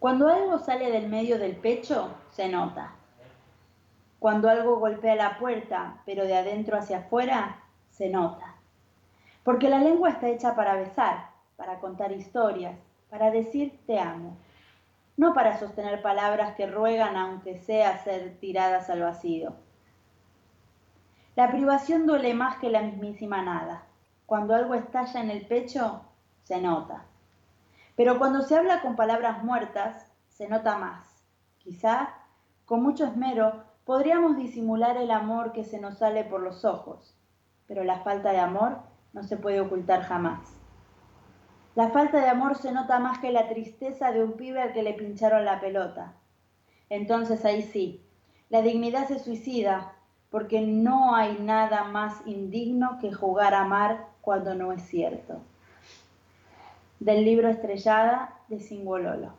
Cuando algo sale del medio del pecho, se nota. Cuando algo golpea la puerta, pero de adentro hacia afuera, se nota. Porque la lengua está hecha para besar, para contar historias, para decir te amo, no para sostener palabras que ruegan aunque sea ser tiradas al vacío. La privación duele más que la mismísima nada. Cuando algo estalla en el pecho, se nota. Pero cuando se habla con palabras muertas, se nota más. Quizá, con mucho esmero, podríamos disimular el amor que se nos sale por los ojos, pero la falta de amor no se puede ocultar jamás. La falta de amor se nota más que la tristeza de un pibe al que le pincharon la pelota. Entonces ahí sí, la dignidad se suicida, porque no hay nada más indigno que jugar a amar cuando no es cierto. Del libro Estrellada de Singololo.